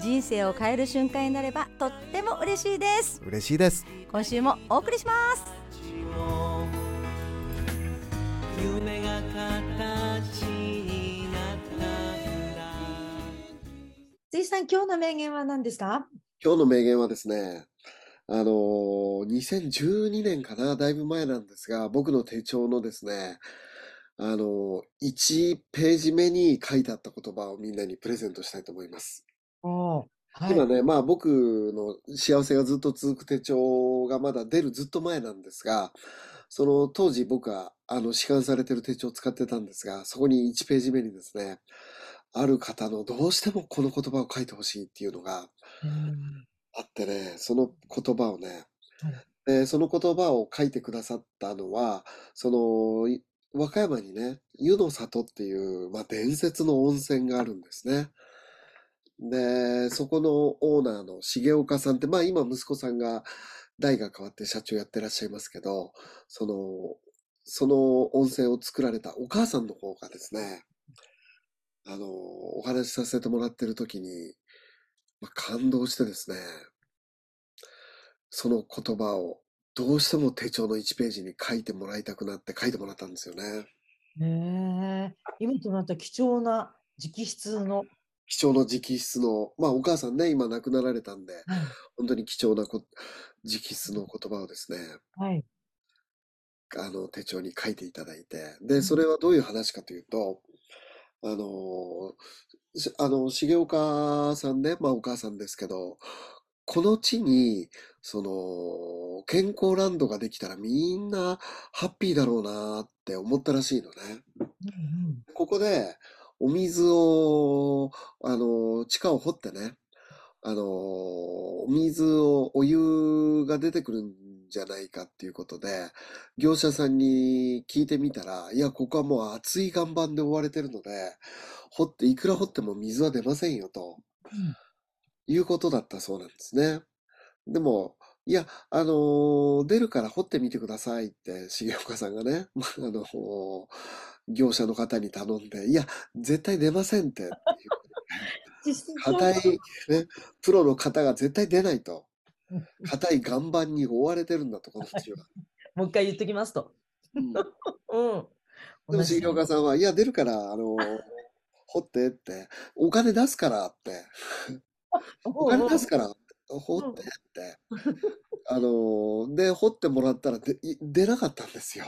人生を変える瞬間になればとっても嬉しいです。嬉しいです。今週もお送りします。夢が形になったら辻さん、今日の名言は何ですか？今日の名言はですねあのー2012年かなだいぶ前なんですが僕の手帳のですねあのー1ページ目に書いてあった言葉をみんなにプレゼントしたいと思いますはい。今ね、まあ僕の幸せがずっと続く手帳がまだ出るずっと前なんですが、その当時僕はあの市販されてる手帳を使ってたんですが、そこに1ページ目にですね、ある方のどうしてもこの言葉を書いてほしいっていうのがうんあってね、その言葉をね、はいでその言葉を書いてくださったのは、そのい和歌山にね、湯の里っていう、まあ、伝説の温泉があるんですね。で、そこのオーナーの重岡さんって、まあ今息子さんが代が変わって社長やってらっしゃいますけど、その、その温泉を作られたお母さんの方がですね、あの、お話しさせてもらってる時に、まあ、感動してですね、その言葉をどうしても手帳の1ページに書いてもらいたくなって書いてもらったんですよね。ねえ今となった貴重な直筆の、貴重な直筆の、まあお母さんね、今亡くなられたんで、本当に貴重なこ直筆の言葉をですね、はい。あの手帳に書いていただいて、で、それはどういう話かというと、あの、しあの、重岡さんね、まあお母さんですけど、この地に、その、健康ランドができたらみんなハッピーだろうなって思ったらしいのね。うんうん。ここで、お水を、あの、地下を掘ってね、あの、お水を、お湯が出てくるんじゃないかっていうことで、業者さんに聞いてみたら、いや、ここはもう熱い岩盤で覆われてるので、掘って、いくら掘っても水は出ませんよ、とうんいうことだったそうなんですね。でも、いや、あの出るから掘ってみてくださいって、重岡さんがね、ま あの業者の方に頼んで、いや、絶対出ませんって、硬い、ね、プロの方が絶対出ないとうん。硬い岩盤に覆われてるんだと、この地は。もう一回言っときますと。うん、で うん。も重岡さんは、いや、出るから、あの 掘ってって、お金出すからって、お金出すから、掘ってって。あので、掘ってもらったらでい出なかったんですよ。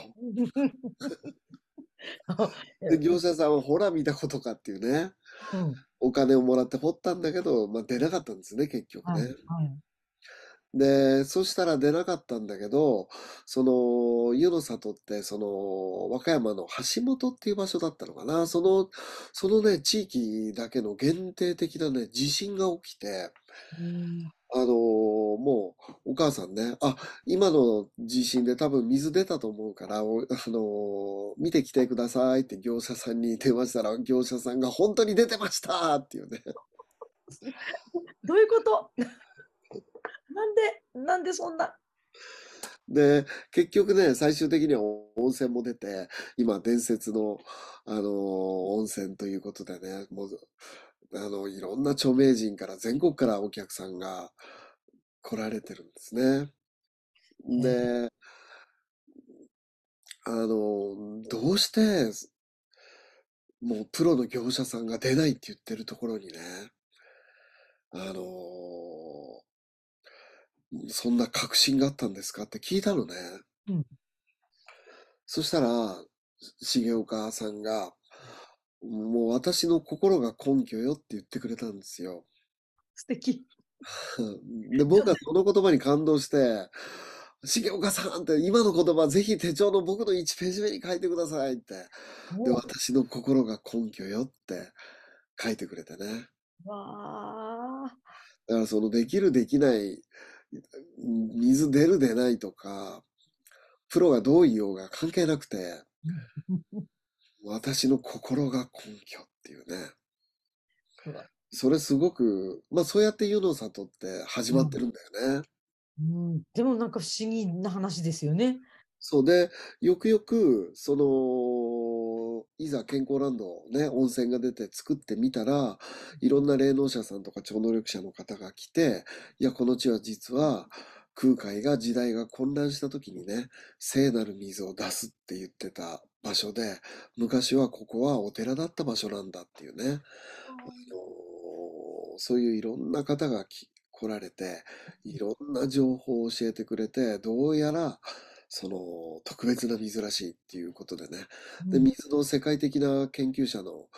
で、業者さんは、ほら見たことかっていうね、うんお金をもらって掘ったんだけど、まあ、出なかったんですね、結局はいね。はいで、そしたら出なかったんだけど、その、湯の里って、その、和歌山の橋本っていう場所だったのかな。その、そのね、地域だけの限定的なね、地震が起きて、うんあのもう、お母さんね、あ、今の地震で多分水出たと思うから、お あの見てきてくださいって業者さんに電話したら、業者さんが本当に出てましたっていうね。どういうこと？なんで、なんでそんな？で、結局ね、最終的には温泉も出て、今伝説の、あの温泉ということでね、もう、あの、いろんな著名人から全国からお客さんが来られてるんですね。で、あの、どうして、もうプロの業者さんが出ないって言ってるところにね、あのそんな確信があったんですかって聞いたのね。うんそしたら、重岡さんが、もう私の心が根拠よって言ってくれたんですよ。素敵。で、僕はその言葉に感動して、重岡さんって今の言葉ぜひ手帳の僕の1ページ目に書いてくださいって。で、も私の心が根拠よって書いてくれてね。うわあ。だからそのできるできない水出る出ないとか、プロがどう言おうが関係なくて、私の心が根拠っていうね。うわそれすごく、まあそうやって湯の里って始まってるんだよね。うん、でもなんか不思議な話ですよね。そう。で、よくよく、その、いざ健康ランドね、温泉が出て作ってみたら、いろんな霊能者さんとか超能力者の方が来て、いや、この地は実は空海が時代が混乱した時にね、聖なる水を出すって言ってた場所で、昔はここはお寺だった場所なんだっていうね、あのそういういろんな方がき来られて、いろんな情報を教えてくれて、どうやら、その特別な水らしいっていうことでね。で、うん水の世界的な研究者の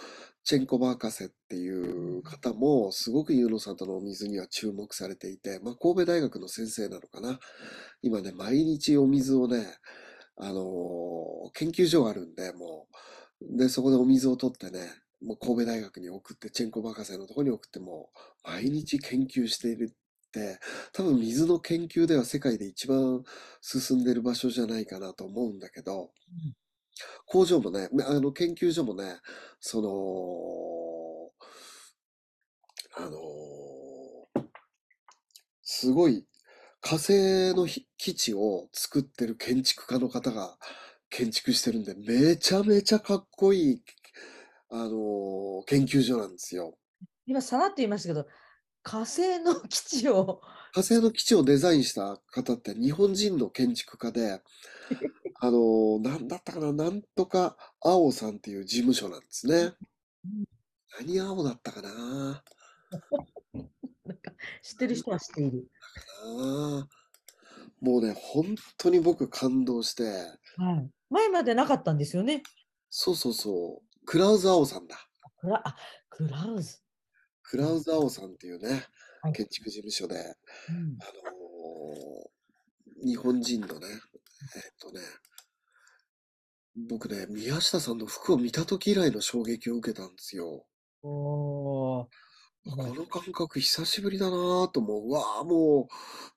チェンコバ博士っていう方も、すごくユーノ里のお水には注目されていて、まあ、神戸大学の先生なのかな。今ね、毎日お水をね、あのー研究所があるんで、もう、で、そこでお水を取ってね、もう神戸大学に送って、チェンコバ博士のところに送っても、毎日研究しているって、多分水の研究では世界で一番進んでる場所じゃないかなと思うんだけど、うん。工場もね、あの研究所もね、その、あのすごい火星のひ基地を作ってる建築家の方が建築してるんで、めちゃめちゃかっこいい、あの研究所なんですよ。今さらっと言いましたけど、火星の基地を、火星の基地をデザインした方って日本人の建築家で、あの、なんだったかな、なんとか青さんっていう事務所なんですね。うん何青だったかな？なんか知ってる人は知っている。な？もうね、本当に僕感動して、はい。前までなかったんですよね。そうそうそう、クラウズ青さんだ。クラあクラウズ。クラウズ青さんっていうね、はい建築事務所で、うんあのー日本人のね、えっとね、僕ね、宮下さんの服を見た時以来の衝撃を受けたんですよ。おーこの感覚久しぶりだなぁと思う。うわあ、もう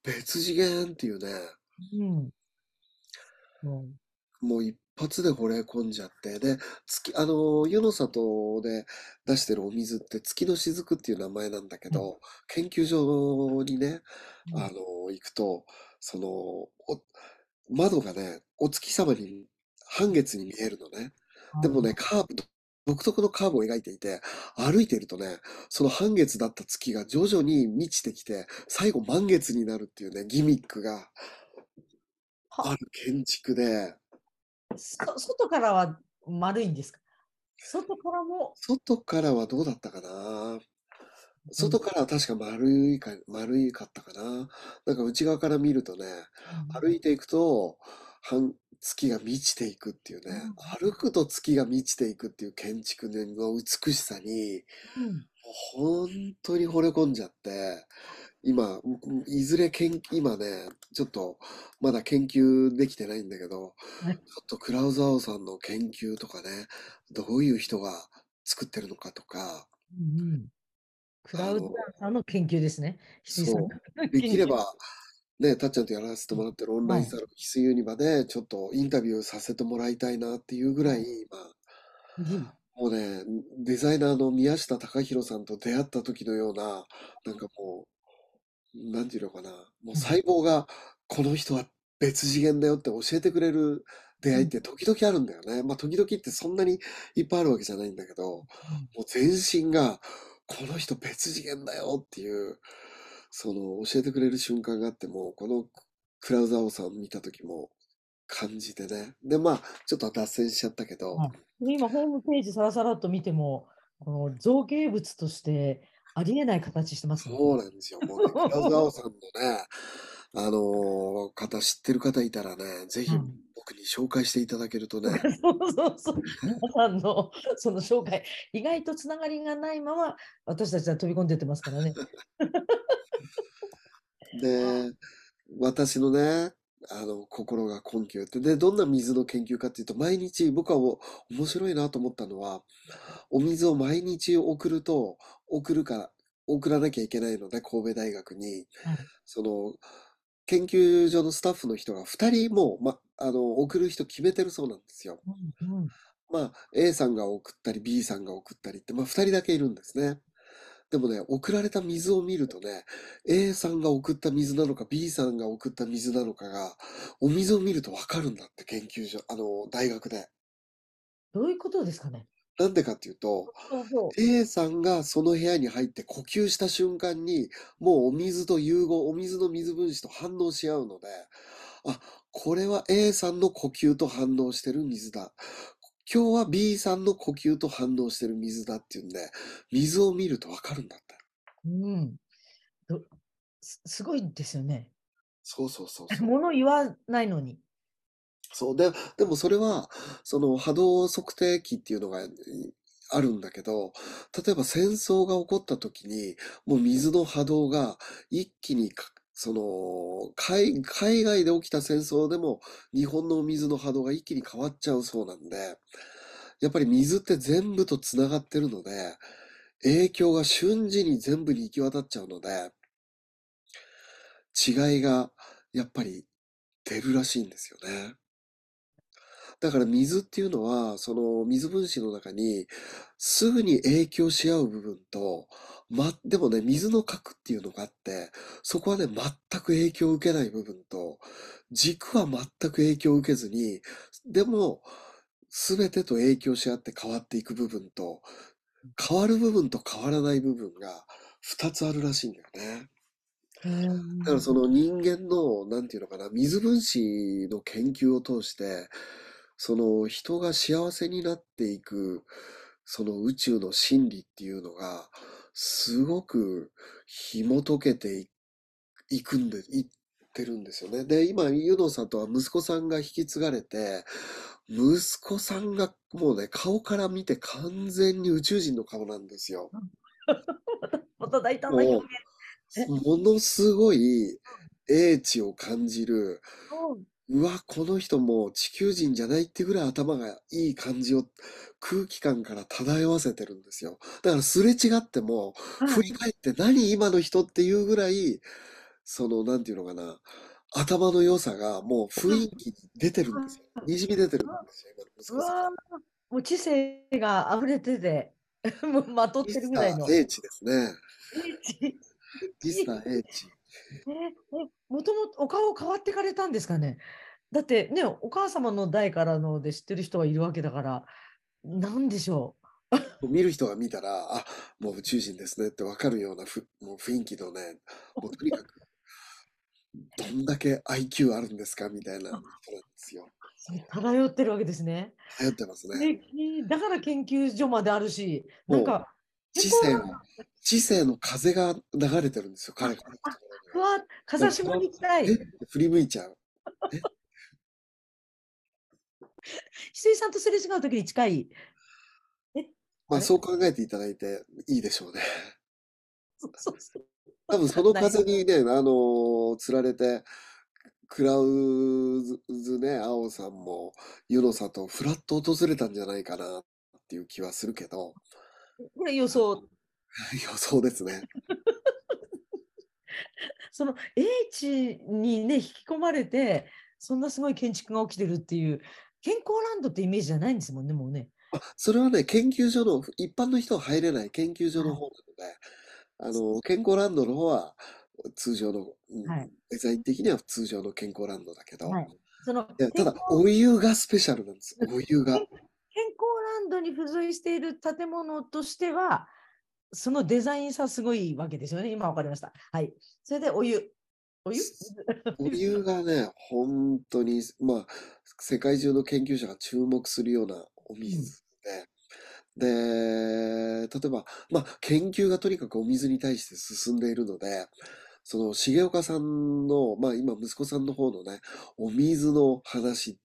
別次元っていうね、うん。ももう一発で惚れ込んじゃって、で、月、あの、湯の里で出してるお水って月の雫っていう名前なんだけど、研究所にね、うあの、行くと、その、お窓がね、お月様に半月に見えるのね。でもね、、カーブ、独特のカーブを描いていて、歩いているとね、その半月だった月が徐々に満ちてきて、最後満月になるっていうね、ギミックがは。ある建築で、そ外からは丸いんですか？外からも、外からはどうだったかな？外からは確か丸いか、丸いかったかな？なんか内側から見るとね、歩いていくと、半、月が満ちていくっていうね、歩くと月が満ちていくっていう建築の美しさに、うん。本当に惚れ込んじゃって、今、いずれ研今ね、ちょっとまだ研究できてないんだけど、はい。ちょっとクラウザーさんの研究とかね、どういう人が作ってるのかとか、うんうん。クラウドダンサーの研究ですね。翡翠さんのできれば、ね、たっちゃんとやらせてもらってるオンラインサロン、翡翠ユニバでちょっとインタビューさせてもらいたいなっていうぐらい、今、ぜひもうね、デザイナーの宮下隆弘さんと出会った時のような、なんかもう、なんていうのかな、もう細胞が、この人は別次元だよって教えてくれる出会いって時々あるんだよね。まあ時々ってそんなにいっぱいあるわけじゃないんだけど、もう全身が、この人別次元だよっていう、その教えてくれる瞬間があっても、このクラウザーさん見た時も感じてね。で、まあ、ちょっと脱線しちゃったけど、はい今、ホームページさらさらっと見ても、この造形物としてありえない形してますね。そうなんですよ。もうね、クラさんのね、あのー方知ってる方いたらね、ぜひうん僕に紹介していただけるとね、そうそうそう。皆さんのその紹介、意外とつながりがないまま、私たちは飛び込んでってますからね。で、私のね、あの、心が根拠って、で、どんな水の研究かっていうと、毎日、僕はお面白いなと思ったのは、お水を毎日送ると、送るから、送らなきゃいけないので、神戸大学に、はいその、研究所のスタッフの人が2人もう、ま、あの、送る人決めてるそうなんですよ。うんうんまあ、A さんが送ったり B さんが送ったりって、まあ、2人だけいるんですね。でもね、送られた水を見るとね、A さんが送った水なのか B さんが送った水なのかが、お水を見るとわかるんだって、研究所、あの、大学で。どういうことですかね？なんでかっていうと、そうそう A さんがその部屋に入って呼吸した瞬間に、もうお水と融合、お水の水分子と反応し合うので、あ、これは A さんの呼吸と反応してる水だ。今日は B さんの呼吸と反応してる水だっていうんで、水を見るとわかるんだって。うん。どすすごいですよね。そうそうそうそう。物言わないのに。そう。で、でもそれは、その波動測定器っていうのがいあるんだけど、例えば戦争が起こった時に、もう水の波動が一気にか、その、海、海外で起きた戦争でも日本の水の波動が一気に変わっちゃうそうなんで、やっぱり水って全部と繋がってるので、影響が瞬時に全部に行き渡っちゃうので、違いがやっぱり出るらしいんですよね。だから水っていうのは、その水分子の中にすぐに影響し合う部分と、ま、でもね、水の核っていうのがあって、そこはね、全く影響を受けない部分と、軸は全く影響を受けずに、でも、すべてと影響し合って変わっていく部分と、変わる部分と変わらない部分が二つあるらしいんだよね。だからその人間の、なんていうのかな、水分子の研究を通して、その人が幸せになっていく、その宇宙の真理っていうのが、すごく紐解けていいくんで、いってるんですよね。で、今、ユノさんとは息子さんが引き継がれて、息子さんがもうね、顔から見て完全に宇宙人の顔なんですよ。ものすごい英知を感じる、うわ、この人もう地球人じゃないってぐらい頭がいい感じを空気感から漂わせてるんですよ。だからすれ違っても、振り返って何今の人っていうぐらい、その、なんていうのかな、頭の良さがもう雰囲気に出てるんですよ。にじみ出てるんですよ、今の息う子さん。わーもう知性が溢れてて、もうまとってるぐらいー英知ですね。えミスター英知。えもともとお顔変わってかれたんですかね？だってね、お母様の代からので知ってる人はいるわけだから、なんでしょ見る人が見たら、あ、もう宇宙人ですねってわかるようなふもう雰囲気のね、もうとにかく、どんだけ IQ あるんですか？みたいな人なんですよ。う。漂ってるわけですね。流行ってますね。でだから研究所まであるし、なんか、知性の、知性の風が流れてるんですよ、彼が。うわ、風下に行きたい。振り向いちゃう。翡翠さんとすれ違うときに近い。まあそう考えていただいていいでしょうね。そうそうそう多分その風にね、あのーつられて、クラウズね、青さんも、ユノサとフラッと訪れたんじゃないかなっていう気はするけど、これ予想。予想ですね。その英知にね、引き込まれて、そんなすごい建築が起きてるっていう、健康ランドってイメージじゃないんですもんね、もうね。あそれはね、研究所の、一般の人は入れない研究所の方なので、あの、健康ランドの方は通常の、うんはいデザイン的には通常の健康ランドだけど、はいそのいやただお湯がスペシャルなんです。お湯が。健康ランドに付随している建物としては、そのデザインさすごいわけですよね。今わかりました。はい。それでお湯。お湯？お湯がね、本当に、まあ、世界中の研究者が注目するようなお水で、で、例えば、まあ、研究がとにかくお水に対して進んでいるので、その、重岡さんの、まあ、今、息子さんの方のね、お水の話、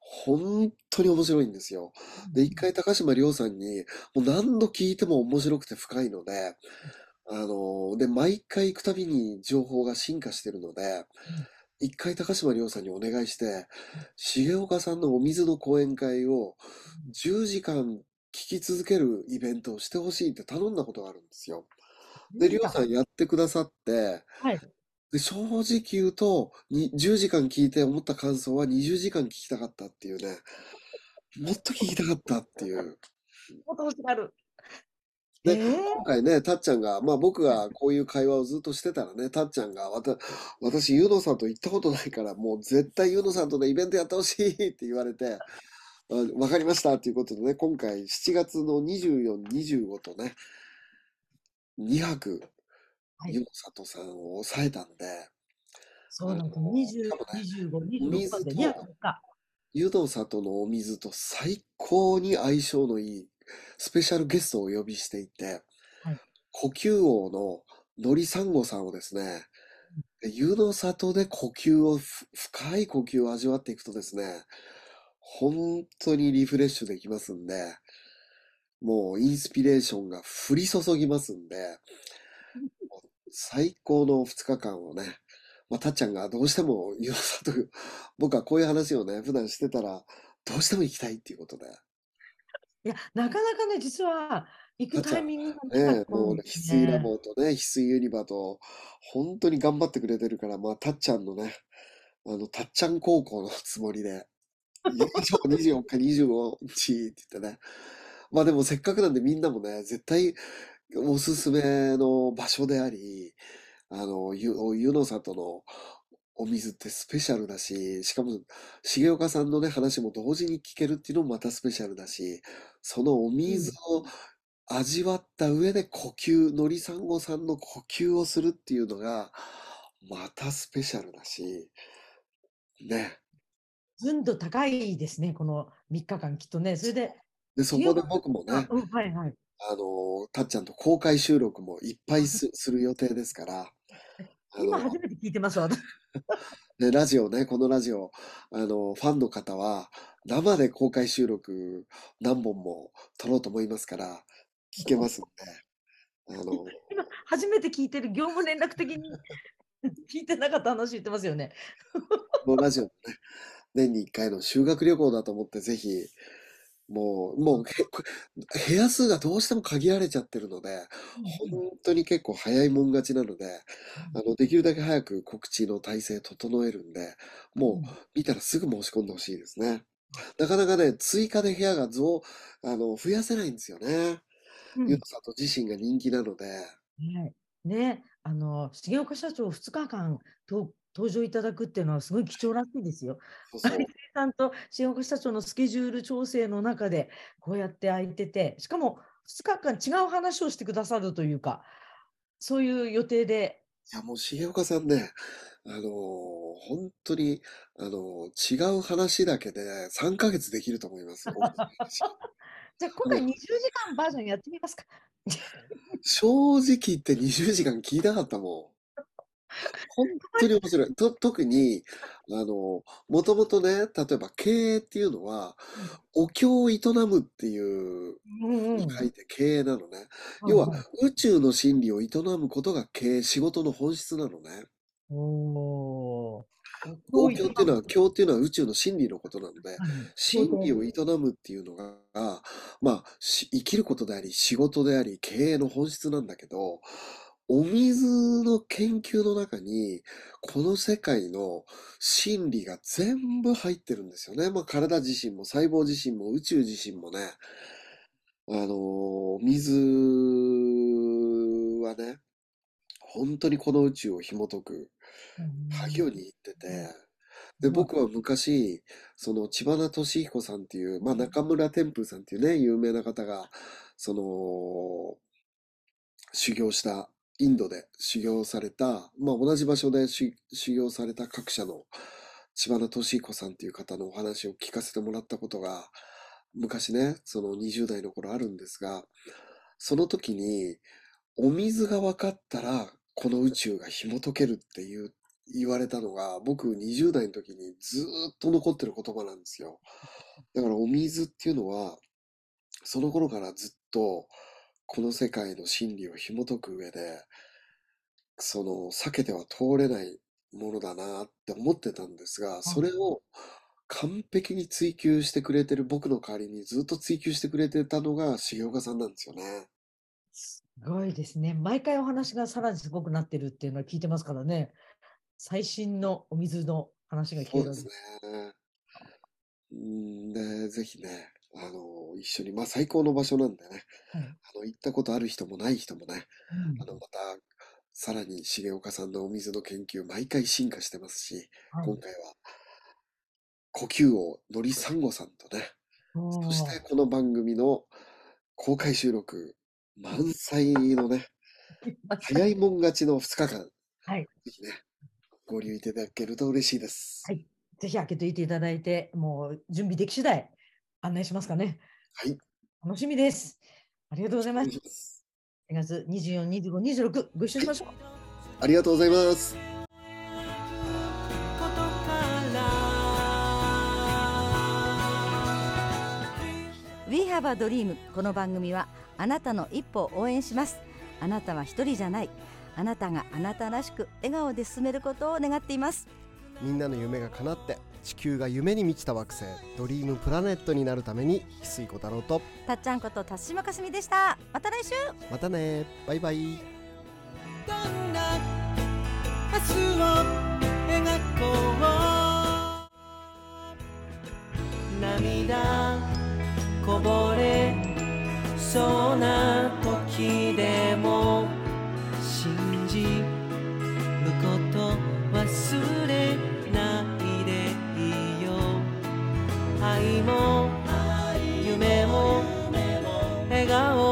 本当に面白いんですよ。で、一回高島亮さんに、もう何度聞いても面白くて深いので、あの、で、毎回行くたびに情報が進化してるので、一回高島亮さんにお願いして、重岡さんのお水の講演会を10時間聞き続けるイベントをしてほしいって頼んだことがあるんですよ。で、りょうさんやってくださって、はい。で、正直言うと、に10時間聞いて思った感想は20時間聞きたかったっていうね。もっと聞きたかったっていう。もっと欲しがる。でええ今回ね、たっちゃんが、まあ僕がこういう会話をずっとしてたらね、たっちゃんが、わた、私、ゆうのさんと行ったことないから、もう絶対ゆうのさんとね、イベントやってほしいって言われて、あわかりましたっていうことでね、今回7月の24、25とね、2泊、はいゆうのさとさんを抑えたんで、そうなんです。あの20しかもね、25、26まで、水と。湯の里のお水と最高に相性のいいスペシャルゲストをお呼びしていて、はい呼吸王ののりさんごさんをですね、で湯の里で呼吸を、ふ深い呼吸を味わっていくとですね、本当にリフレッシュできますんで、もうインスピレーションが降り注ぎますんで、最高の2日間をね、まあ、たっちゃんがどうしても湯の里、僕はこういう話をね、普段してたら、どうしても行きたいっていうことで、いや、なかなかね、実は行くタイミングがねえ、ったもうね、翡翠ラね。ボとね、翡翠ユニバと、本当に頑張ってくれてるから、まあ、たっちゃんのね、あの、たっちゃん高校のつもりで、24日、25日って言ってね。まあでもせっかくなんでみんなもね、絶対おすすめの場所であり、あの、ゆ、湯の里のお水ってスペシャルだし、しかも、重岡さんのね、話も同時に聞けるっていうのもまたスペシャルだし、そのお水を味わった上で呼吸、のりさんごさんの呼吸をするっていうのが、またスペシャルだし、ね。純度高いですね、この3日間、きっとね。それで、で、そこで僕もね、あうん、はいはい。あの、たっちゃんと公開収録もいっぱいす、する予定ですから、あの、今初めて聞いてます、私。ね、ラジオね、このラジオ、あの、ファンの方は、生で公開収録何本も撮ろうと思いますから、聞けますんで、あの、今、初めて聞いてる業務連絡的に 聞いてなかった話言ってますよね。このラジオもね、年に1回の修学旅行だと思って、ぜひ、もう、もう、部屋数がどうしても限られちゃってるので、本当に結構早いもん勝ちなので、あの、できるだけ早く告知の体制整えるんで、もう見たらすぐ申し込んでほしいですね。なかなかね、追加で部屋が増、あの、増やせないんですよね。うんゆうとさんと自身が人気なので、はい。ね、あの、重岡社長2日間と登場いただくっていうのはすごい貴重らしいですよ。そうそう。さんと重岡社長のスケジュール調整の中でこうやって空いてて、しかも2日間違う話をしてくださるというか、そういう予定で、いや、もう重岡さんね、あのー本当に、あのー違う話だけで3ヶ月できると思います。じゃあ今回20時間バージョンやってみますか。正直言って20時間聞いたかったもん。本当に？面白い。と、特に、あの、もともとね、例えば経営っていうのは、お経を営むっていう、うんうん。書いて経営なのね。要は、宇宙の真理を営むことが経営、仕事の本質なのね。おー。お経っていうのは、経っていうのは宇宙の真理のことなので、はい真理を営むっていうのが、まあ、し生きることであり、仕事であり、経営の本質なんだけど、お水の研究の中に、この世界の真理が全部入ってるんですよね。まあ、体自身も細胞自身も宇宙自身もね、あのー水はね、本当にこの宇宙を紐解く鍵を握ってて、で、僕は昔、その、千葉な俊彦さんっていう、まあ、中村天風さんっていうね、有名な方が、その、修行した、インドで修行された、まあ、同じ場所で修行された各社の千葉な俊彦さんっていう方のお話を聞かせてもらったことが、昔ね、その20代の頃あるんですが、その時に、お水が分かったら、この宇宙が紐解けるっていう言われたのが、僕20代の時にずっと残ってる言葉なんですよ。だからお水っていうのは、その頃からずっと、この世界の真理を紐解く上で、その、避けては通れないものだなって思ってたんですが、それを完璧に追求してくれてる僕の代わりにずっと追求してくれてたのが重岡さんなんですよね。すごいですね。毎回お話がさらにすごくなってるっていうのは聞いてますからね。最新のお水の話が聞けるわけそうですね。うんで、ぜひね、あの、一緒に、まあ最高の場所なんでね、はい。あの、行ったことある人もない人もね、うん。あの、また、さらに重岡さんのお水の研究、毎回進化してますし、はい。今回は、呼吸王のりさんごさんとね、そしてこの番組の公開収録、満載のね、早いもん勝ちの2日間、はい。ぜひね、ご利用いただけると嬉しいです。はい。ぜひ開けていていただいて、もう準備でき次第案内しますかね。はい。楽しみです。ありがとうございますいします。4月24、25、26、ご一緒しましょう。ありがとうございます。ことから「We Have a Dream」この番組はあなたの一歩を応援しますあなたは一人じゃないあなたがあなたらしく笑顔で進めることを願っていますみんなの夢が叶って地球が夢に満ちた惑星ドリームプラネットになるために翡翠小太郎と。たっちゃんこと辰島かすみでした。また来週。またね。バイバイ。どんな明日を描こう。涙こぼれそうな時でも信じも夢も笑顔